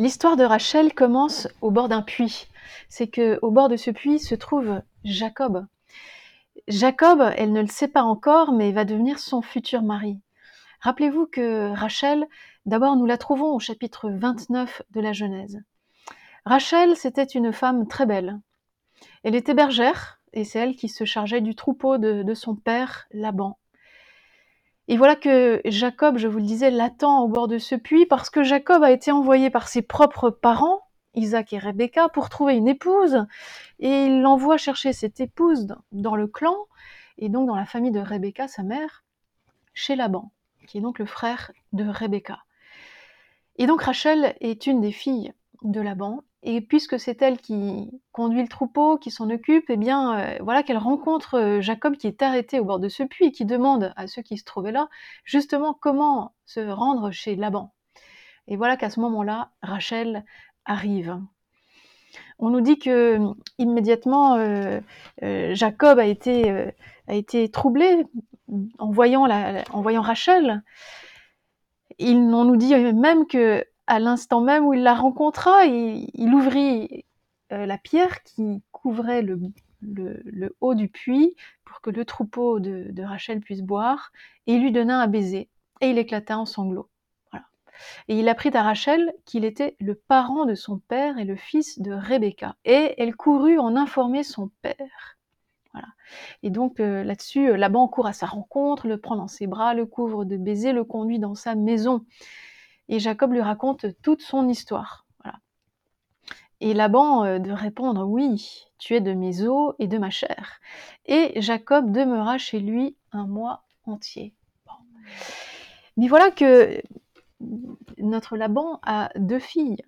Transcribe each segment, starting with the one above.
L'histoire de Rachel commence au bord d'un puits. C'est que au bord de ce puits se trouve Jacob. Jacob, elle ne le sait pas encore, mais va devenir son futur mari. Rappelez-vous que Rachel, d'abord nous la trouvons au chapitre 29 de la Genèse. Rachel, c'était une femme très belle. Elle était bergère, et c'est elle qui se chargeait du troupeau de, de son père, Laban. Et voilà que Jacob, je vous le disais, l'attend au bord de ce puits parce que Jacob a été envoyé par ses propres parents, Isaac et Rebecca, pour trouver une épouse. Et il l'envoie chercher cette épouse dans le clan, et donc dans la famille de Rebecca, sa mère, chez Laban, qui est donc le frère de Rebecca. Et donc Rachel est une des filles de Laban, et puisque c'est elle qui conduit le troupeau, qui s'en occupe, eh bien, euh, voilà qu'elle rencontre euh, Jacob qui est arrêté au bord de ce puits et qui demande à ceux qui se trouvaient là, justement, comment se rendre chez Laban. Et voilà qu'à ce moment-là, Rachel arrive. On nous dit que immédiatement euh, Jacob a été, a été troublé en voyant, la, en voyant Rachel. Il, on nous dit même que à l'instant même où il la rencontra, il, ouvrit euh, la pierre qui couvrait le, haut du puits pour que le troupeau de, Rachel puisse boire, et il lui donna un baiser, et il éclata en sanglots. Et il apprit à Rachel qu'il était le parent de son père et le fils de Rebecca, et elle courut en informer son père. Voilà. Et donc euh, là-dessus, euh, Laban court à sa rencontre, le prend dans ses bras, le couvre de baisers, le conduit dans sa maison et Jacob lui raconte toute son histoire. Et Laban euh, de répondre oui, tu es de mes os et de ma chair. Et Jacob demeura chez lui un mois entier. Mais voilà que notre Laban a deux filles,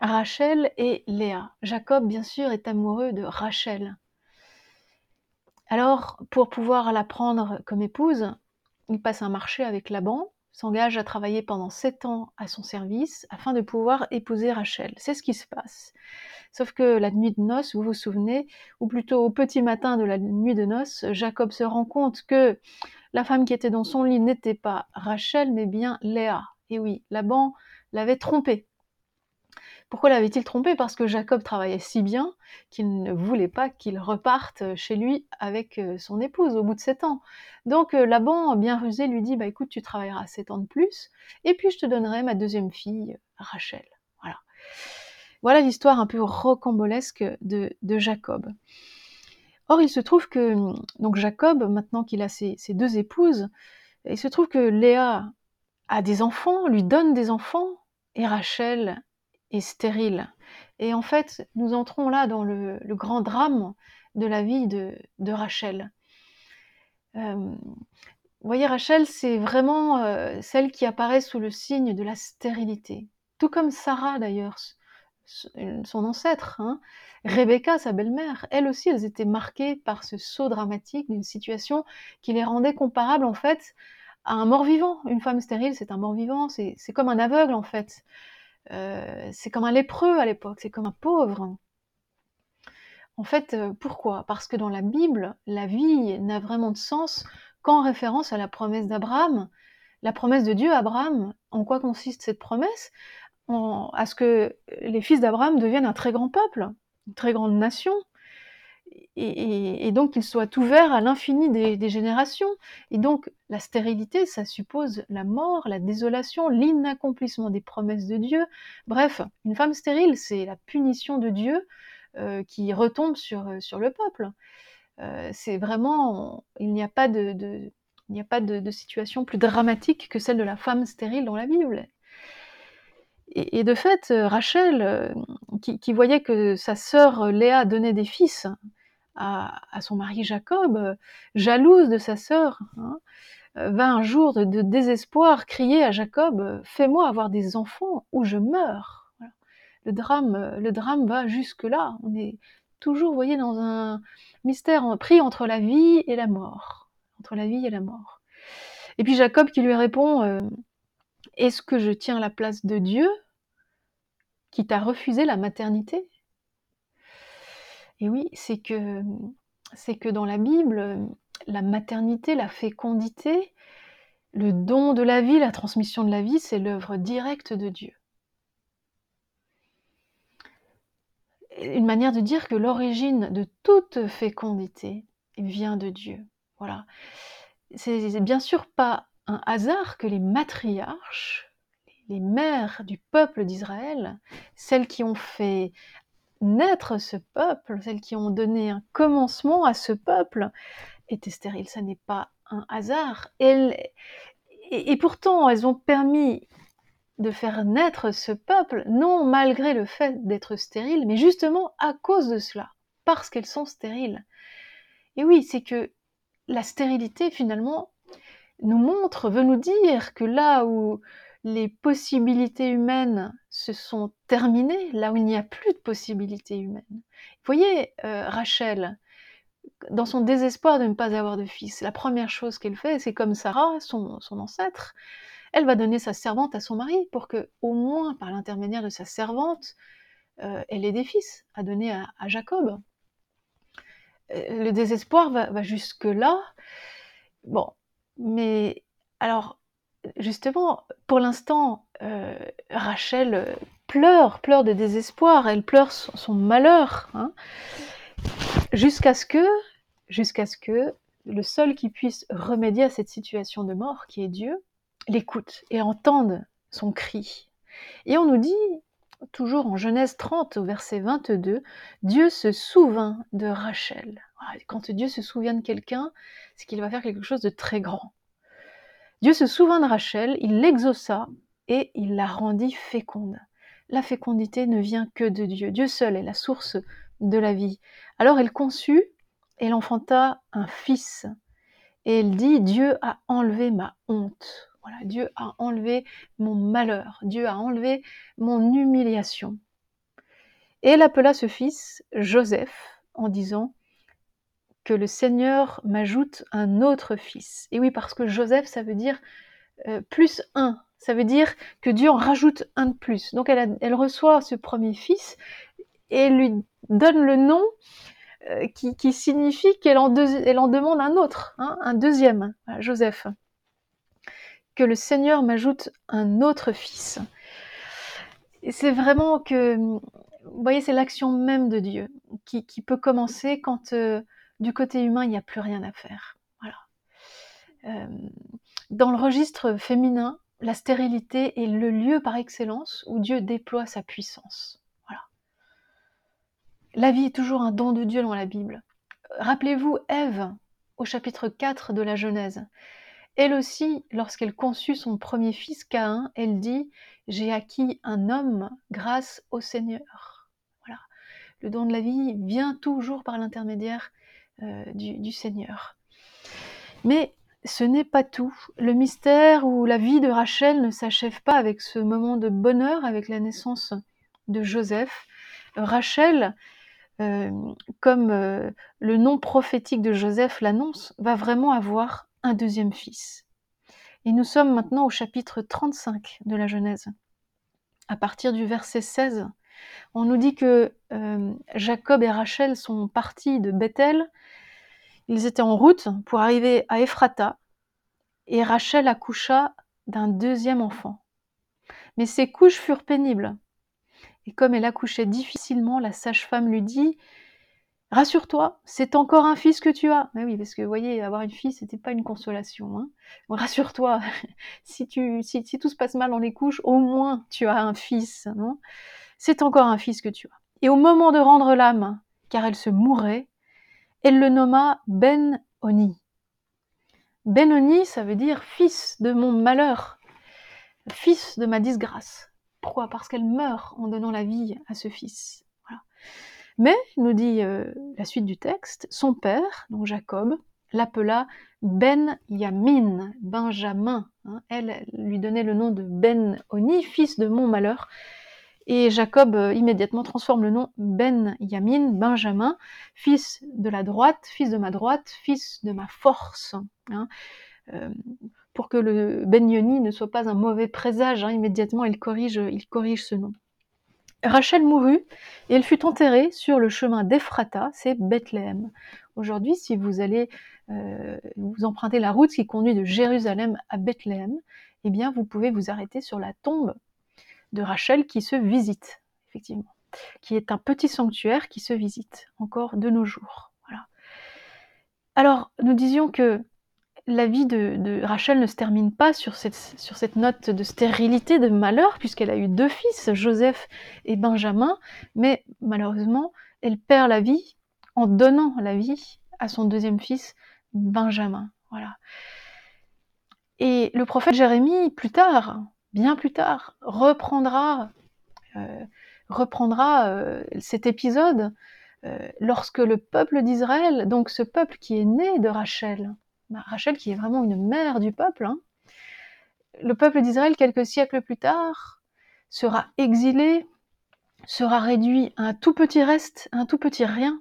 Rachel et Léa. Jacob, bien sûr, est amoureux de Rachel. Alors, pour pouvoir la prendre comme épouse, il passe un marché avec Laban s'engage à travailler pendant sept ans à son service afin de pouvoir épouser Rachel. C'est ce qui se passe. Sauf que la nuit de noces, vous vous souvenez, ou plutôt au petit matin de la nuit de noces, Jacob se rend compte que la femme qui était dans son lit n'était pas Rachel, mais bien Léa. Et oui, Laban l'avait trompée. Pourquoi l'avait-il trompé? Parce que Jacob travaillait si bien qu'il ne voulait pas qu'il reparte chez lui avec euh, son épouse au bout de sept ans. Donc euh, Laban, bien rusé, lui dit bah écoute, tu travailleras sept ans de plus, et puis je te donnerai ma deuxième fille, Rachel. Voilà. L'histoire un peu rocambolesque de, Jacob. Or, il se trouve que donc Jacob, maintenant qu'il a ses, deux épouses, il se trouve que Léa a des enfants, lui donne des enfants, et Rachel stérile. Et en fait, nous entrons là dans le, grand drame de la vie de, Rachel. Euh, voyez, Rachel, c'est vraiment euh, celle qui apparaît sous le signe de la stérilité. Tout comme Sarah, d'ailleurs, son ancêtre, hein. Rebecca, sa belle-mère, elle aussi, elles étaient marquées par ce saut dramatique d'une situation qui les rendait comparables, en fait, à un mort-vivant. Une femme stérile, c'est un mort-vivant, c'est comme un aveugle, en fait. Euh, c'est comme un lépreux à l'époque, c'est comme un pauvre. En fait, euh, pourquoi? Parce que dans la Bible, la vie n'a vraiment de sens qu'en référence à la promesse d'Abraham. La promesse de Dieu Abraham, en quoi consiste cette promesse? À ce que les fils d'Abraham deviennent un très grand peuple, une très grande nation, et, donc qu'il soit ouvert à l'infini des, générations. Et donc la stérilité, ça suppose la mort, la désolation, l'inaccomplissement des promesses de Dieu. Bref, une femme stérile, c'est la punition de Dieu euh, qui retombe sur, euh, sur le peuple. Euh, c'est vraiment, il n'y a pas de, il n'y a pas de, situation plus dramatique que celle de la femme stérile dans la Bible. Et, de fait, Rachel, qui, qui, voyait que sa sœur Léa donnait des fils, à, son mari Jacob, euh, jalouse de sa sœur, hein, euh, va un jour de, désespoir crier à Jacob euh, Fais-moi avoir des enfants ou je meurs. Le, drame, le drame va jusque-là. On est toujours, vous voyez, dans un mystère pris entre la vie et la mort. Entre la vie et la mort. Et puis Jacob qui lui répond Est-ce que je tiens la place de Dieu qui t'a refusé la maternité? Et oui, c'est que, dans la Bible, la maternité, la fécondité, le don de la vie, la transmission de la vie, c'est l'œuvre directe de Dieu. une manière de dire que l'origine de toute fécondité vient de Dieu. Voilà. C'est bien sûr pas un hasard que les matriarches, les mères du peuple d'Israël, celles qui ont fait naître ce peuple, celles qui ont donné un commencement à ce peuple, étaient stériles. Ça n'est pas un hasard. et, et, pourtant, elles ont permis de faire naître ce peuple, non malgré le fait d'être stériles, mais justement à cause de cela, parce qu'elles sont stériles. Et oui, c'est que la stérilité, finalement, nous montre, veut nous dire que là où les possibilités humaines se sont terminées, là où il n'y a plus de possibilités humaines. Vous voyez, euh, Rachel, dans son désespoir de ne pas avoir de fils, la première chose qu'elle fait, c'est comme Sarah, son, ancêtre, elle va donner sa servante à son mari pour que, au moins par l'intermédiaire de sa servante, euh, elle ait des fils à donner à, Jacob. Euh, le désespoir va, va jusque-là. Bon, mais alors, justement, pour l'instant, euh, Rachel pleure, pleure de désespoir, elle pleure son, malheur, hein, jusqu'à ce que, jusqu'à ce que le seul qui puisse remédier à cette situation de mort, qui est Dieu, l'écoute et entende son cri. Et on nous dit, toujours en Genèse 30 au verset 22, Dieu se souvint de Rachel. Quand Dieu se souvient de quelqu'un, c'est qu'il va faire quelque chose de très grand. Dieu se souvint de Rachel, il l'exauça et il la rendit féconde. La fécondité ne vient que de Dieu. Dieu seul est la source de la vie. Alors elle conçut et elle enfanta un fils. Et elle dit, Dieu a enlevé ma honte. Voilà, Dieu a enlevé mon malheur. Dieu a enlevé mon humiliation. Et elle appela ce fils Joseph en disant, que le Seigneur m'ajoute un autre fils. Et oui, parce que Joseph, ça veut dire euh, plus un. Ça veut dire que Dieu en rajoute un de plus. Donc elle, reçoit ce premier fils et lui donne le nom euh, qui, signifie qu'elle en, demande un autre, hein, un deuxième, Joseph. Que le Seigneur m'ajoute un autre fils. C'est vraiment que, vous voyez, c'est l'action même de Dieu qui, peut commencer quand euh, du côté humain, il n'y a plus rien à faire. Euh, dans le registre féminin, la stérilité est le lieu par excellence où Dieu déploie sa puissance. Voilà. La vie est toujours un don de Dieu dans la Bible. Rappelez-vous Ève au chapitre 4 de la Genèse. Elle aussi, lorsqu'elle conçut son premier fils Caïn, elle dit J'ai acquis un homme grâce au Seigneur. Voilà. Le don de la vie vient toujours par l'intermédiaire euh, du, Seigneur. Mais ce n'est pas tout. Le mystère ou la vie de Rachel ne s'achève pas avec ce moment de bonheur, avec la naissance de Joseph. Rachel, euh, comme euh, le nom prophétique de Joseph l'annonce, va vraiment avoir un deuxième fils. Et nous sommes maintenant au chapitre 35 de la Genèse. À partir du verset 16, on nous dit que Jacob et Rachel sont partis de Bethel ils étaient en route pour arriver à Ephrata et Rachel accoucha d'un deuxième enfant. Mais ses couches furent pénibles. Et comme elle accouchait difficilement, la sage-femme lui dit Rassure-toi, c'est encore un fils que tu as. Mais oui, parce que vous voyez, avoir une fille, c'était pas une consolation. Hein. Rassure-toi, si, tu, si, tout se passe mal dans les couches, au moins tu as un fils. Non? C'est encore un fils que tu as. Et au moment de rendre l'âme, car elle se mourait, elle le nomma Ben-Oni. Ben-Oni, ça veut dire fils de mon malheur, fils de ma disgrâce. Pourquoi? Parce qu'elle meurt en donnant la vie à ce fils. Mais, nous dit euh, la suite du texte, son père, donc Jacob, l'appela Ben Yamin, Benjamin. Hein. elle lui donnait le nom de Ben Oni, fils de mon malheur, et Jacob euh, immédiatement transforme le nom Ben Yamin, Benjamin, fils de la droite, fils de ma droite, fils de ma force. Hein. Euh, pour que le Ben Yoni ne soit pas un mauvais présage, hein, immédiatement il corrige, ce nom. Rachel mourut et elle fut enterrée sur le chemin d'Ephrata, c'est Bethléem. Aujourd'hui, si vous allez euh, vous emprunter la route qui conduit de Jérusalem à Bethléem, eh bien vous pouvez vous arrêter sur la tombe de Rachel qui se visite, effectivement. qui est un petit sanctuaire qui se visite encore de nos jours. Voilà. Alors, nous disions que la vie de, Rachel ne se termine pas sur cette, note de stérilité, de malheur, puisqu'elle a eu deux fils, Joseph et Benjamin, mais malheureusement, elle perd la vie en donnant la vie à son deuxième fils, Benjamin. Voilà. Et le prophète Jérémie, plus tard, bien plus tard, reprendra, euh, euh, cet épisode euh, lorsque le peuple d'Israël, donc ce peuple qui est né de Rachel, bah, Rachel qui est vraiment une mère du peuple, hein, le peuple d'Israël, quelques siècles plus tard, sera exilé, sera réduit à un tout petit reste, un tout petit rien,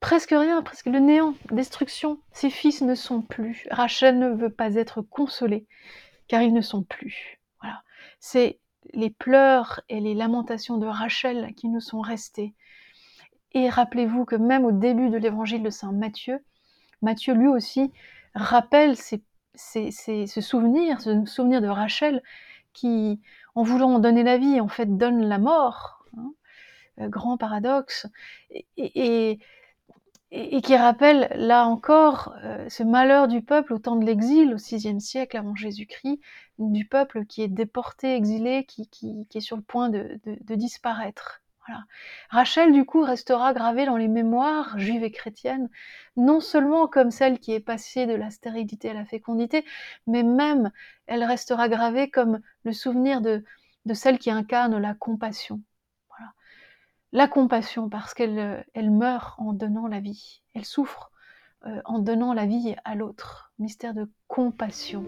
presque rien, presque le néant, destruction. Ses fils ne sont plus. Rachel ne veut pas être consolée, car ils ne sont plus. Voilà. C'est les pleurs et les lamentations de Rachel qui nous sont restés. Et rappelez-vous que même au début de l'évangile de Saint Matthieu, Matthieu lui aussi rappelle ce souvenir, ce souvenir de Rachel qui, en voulant donner la vie, en fait donne la mort. Hein. Euh, grand paradoxe. et, qui rappelle là encore euh, ce malheur du peuple au temps de l'exil, au VIe siècle avant Jésus-Christ, du peuple qui est déporté, exilé, qui, qui, est sur le point de, disparaître. Rachel, du coup, restera gravée dans les mémoires juives et chrétiennes, non seulement comme celle qui est passée de la stérilité à la fécondité, mais même elle restera gravée comme le souvenir de celle qui incarne la compassion, la compassion parce qu'elle euh, elle meurt en donnant la vie, elle souffre euh, en donnant la vie à l'autre. Mystère de compassion.